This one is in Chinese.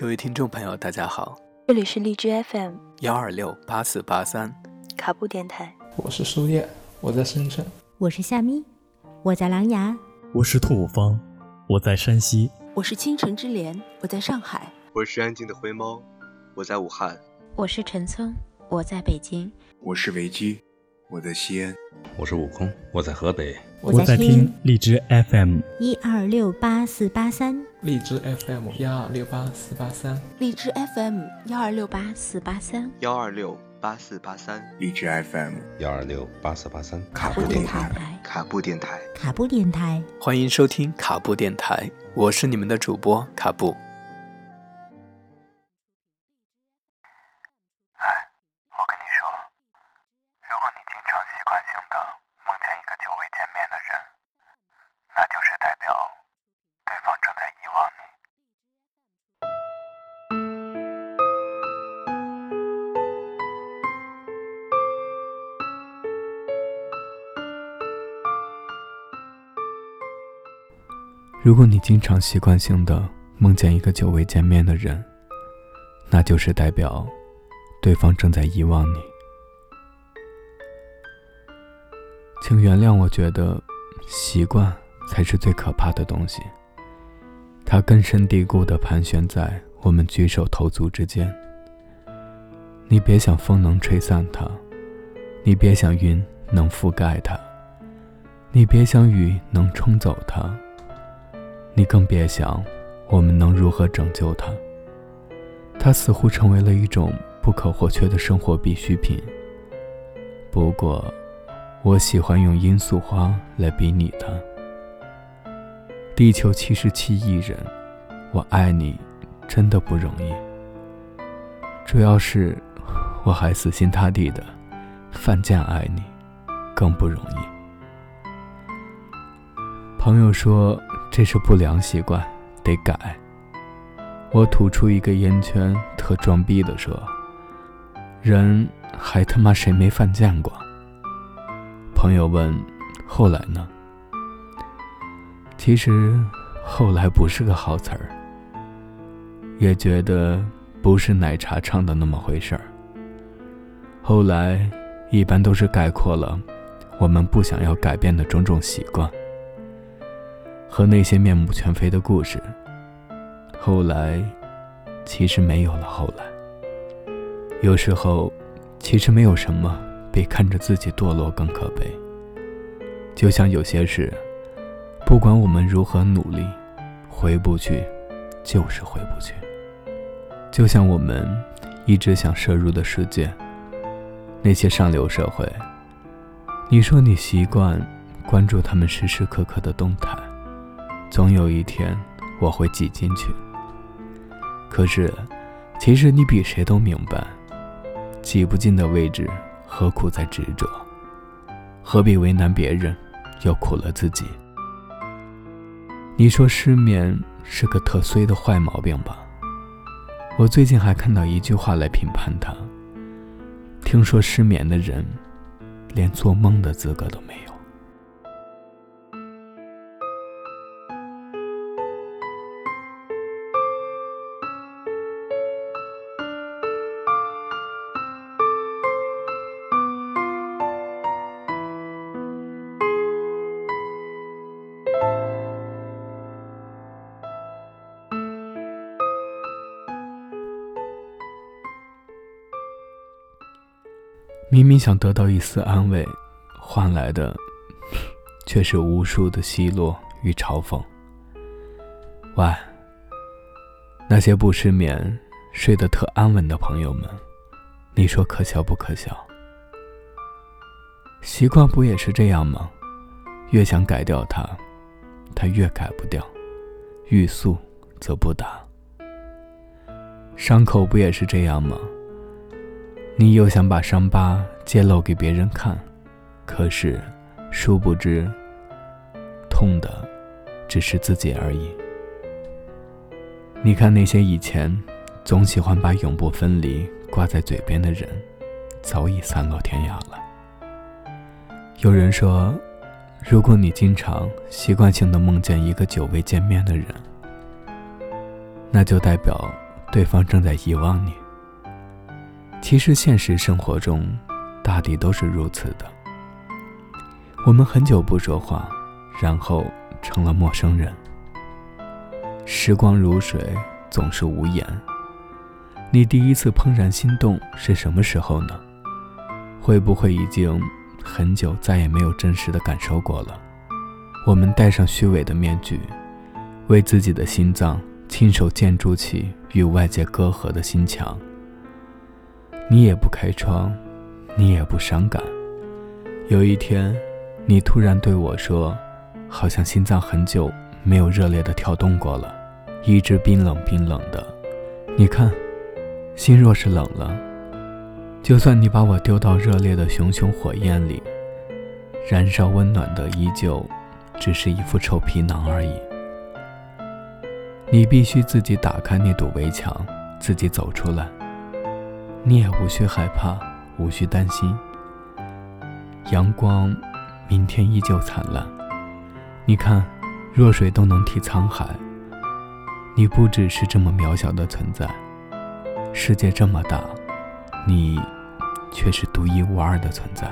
各位听众朋友，大家好，这里是荔枝 FM 幺二六八四八三卡布电台。我是苏叶，我在深圳。我是夏咪，我在狼牙。我是兔方，我在山西。我是倾城之莲，我在上海。我是安静的灰猫，我在武汉。我是陈聪，我在北京。我是维基，我在西安。我是悟空，我在河北。我在听荔枝 FM 一二六八四八三，荔枝 FM 幺二六八四八三，荔枝 FM 幺二六八四八三，幺二六八四八三，荔枝 FM 幺二六八四八三，卡布电台，卡布电台，卡布电台，欢迎收听卡布电台，我是你们的主播卡布。如果你经常习惯性的梦见一个久未见面的人，那就是代表对方正在遗忘你。请原谅，我觉得习惯才是最可怕的东西。它根深蒂固的盘旋在我们举手投足之间。你别想风能吹散它，你别想云能覆盖它，你别想雨能冲走它。你更别想，我们能如何拯救它。它似乎成为了一种不可或缺的生活必需品。不过，我喜欢用罂粟花来比拟它。地球七十七亿人，我爱你，真的不容易。主要是，我还死心塌地的，犯贱爱你，更不容易。朋友说。这是不良习惯，得改。我吐出一个烟圈，特装逼的说：“人还他妈谁没犯贱过？”朋友问：“后来呢？”其实，后来不是个好词儿，也觉得不是奶茶唱的那么回事儿。后来，一般都是概括了我们不想要改变的种种习惯。和那些面目全非的故事。后来，其实没有了后来。有时候，其实没有什么比看着自己堕落更可悲。就像有些事，不管我们如何努力，回不去，就是回不去。就像我们一直想摄入的世界，那些上流社会。你说你习惯关注他们时时刻刻的动态。总有一天，我会挤进去。可是，其实你比谁都明白，挤不进的位置，何苦再执着？何必为难别人，又苦了自己？你说失眠是个特衰的坏毛病吧？我最近还看到一句话来评判它。听说失眠的人，连做梦的资格都没有。明明想得到一丝安慰，换来的 却是无数的奚落与嘲讽。喂，那些不失眠、睡得特安稳的朋友们，你说可笑不可笑？习惯不也是这样吗？越想改掉它，它越改不掉；欲速则不达。伤口不也是这样吗？你又想把伤疤揭露给别人看，可是，殊不知，痛的只是自己而已。你看那些以前总喜欢把“永不分离”挂在嘴边的人，早已散落天涯了。有人说，如果你经常习惯性的梦见一个久未见面的人，那就代表对方正在遗忘你。其实现实生活中，大抵都是如此的。我们很久不说话，然后成了陌生人。时光如水，总是无言。你第一次怦然心动是什么时候呢？会不会已经很久再也没有真实的感受过了？我们戴上虚伪的面具，为自己的心脏亲手建筑起与外界隔阂的心墙。你也不开窗，你也不伤感。有一天，你突然对我说：“好像心脏很久没有热烈的跳动过了，一直冰冷冰冷的。你看。”心若是冷了，就算你把我丢到热烈的熊熊火焰里，燃烧温暖的依旧，只是一副臭皮囊而已。你必须自己打开那堵围墙，自己走出来。你也无需害怕，无需担心。阳光，明天依旧灿烂。你看，弱水都能替沧海。你不只是这么渺小的存在。世界这么大，你却是独一无二的存在。